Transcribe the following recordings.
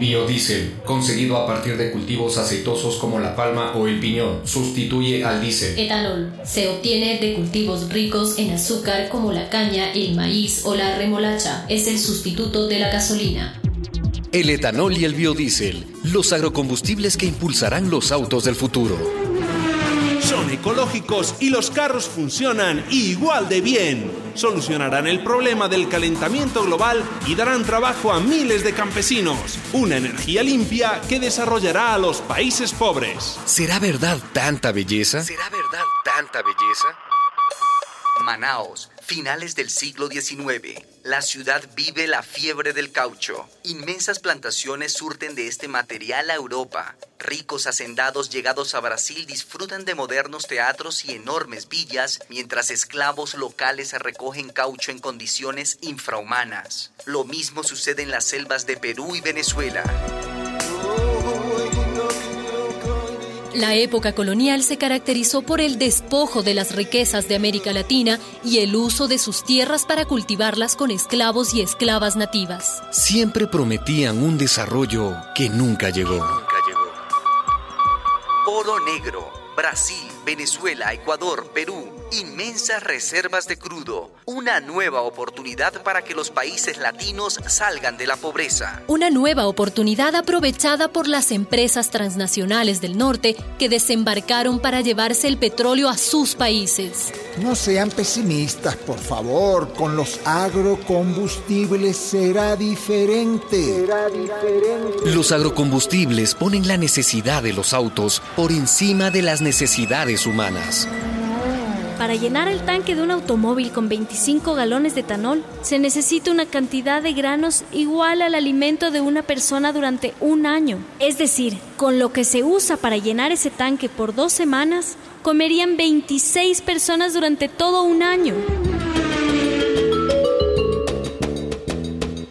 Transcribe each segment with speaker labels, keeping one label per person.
Speaker 1: Biodiesel, conseguido a partir de cultivos aceitosos como la palma o el piñón, sustituye al diésel.
Speaker 2: Etanol, se obtiene de cultivos ricos en azúcar como la caña, el maíz o la remolacha. Es el sustituto de la gasolina.
Speaker 3: El etanol y el biodiesel, los agrocombustibles que impulsarán los autos del futuro.
Speaker 4: Son ecológicos y los carros funcionan igual de bien. Solucionarán el problema del calentamiento global y darán trabajo a miles de campesinos. Una energía limpia que desarrollará a los países pobres.
Speaker 3: ¿Será verdad tanta belleza?
Speaker 5: ¿Será verdad tanta belleza? Manaos, finales del siglo XIX. La ciudad vive la fiebre del caucho. Inmensas plantaciones surten de este material a Europa. Ricos hacendados llegados a Brasil disfrutan de modernos teatros y enormes villas, mientras esclavos locales recogen caucho en condiciones infrahumanas. Lo mismo sucede en las selvas de Perú y Venezuela.
Speaker 2: La época colonial se caracterizó por el despojo de las riquezas de América Latina y el uso de sus tierras para cultivarlas con esclavos y esclavas nativas.
Speaker 3: Siempre prometían un desarrollo que nunca llegó.
Speaker 5: Oro negro, Brasil, Venezuela, Ecuador, Perú, inmensas reservas de crudo, una nueva oportunidad para que los países latinos salgan de la pobreza.
Speaker 2: Una nueva oportunidad aprovechada por las empresas transnacionales del norte que desembarcaron para llevarse el petróleo a sus países.
Speaker 6: No sean pesimistas, por favor, con los agrocombustibles será diferente. Será diferente.
Speaker 3: Los agrocombustibles ponen la necesidad de los autos por encima de las necesidades humanas.
Speaker 7: Para llenar el tanque de un automóvil con 25 galones de etanol, se necesita una cantidad de granos igual al alimento de una persona durante un año. Es decir, con lo que se usa para llenar ese tanque por dos semanas, comerían 26 personas durante todo un año.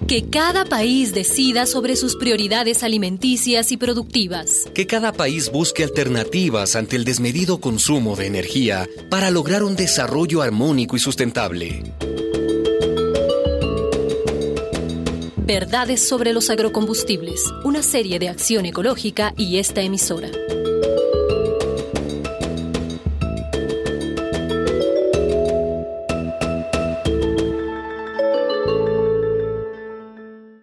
Speaker 2: Que cada país decida sobre sus prioridades alimenticias y productivas.
Speaker 3: Que cada país busque alternativas ante el desmedido consumo de energía para lograr un desarrollo armónico y sustentable.
Speaker 2: Verdades sobre los agrocombustibles, una serie de acción ecológica y esta emisora.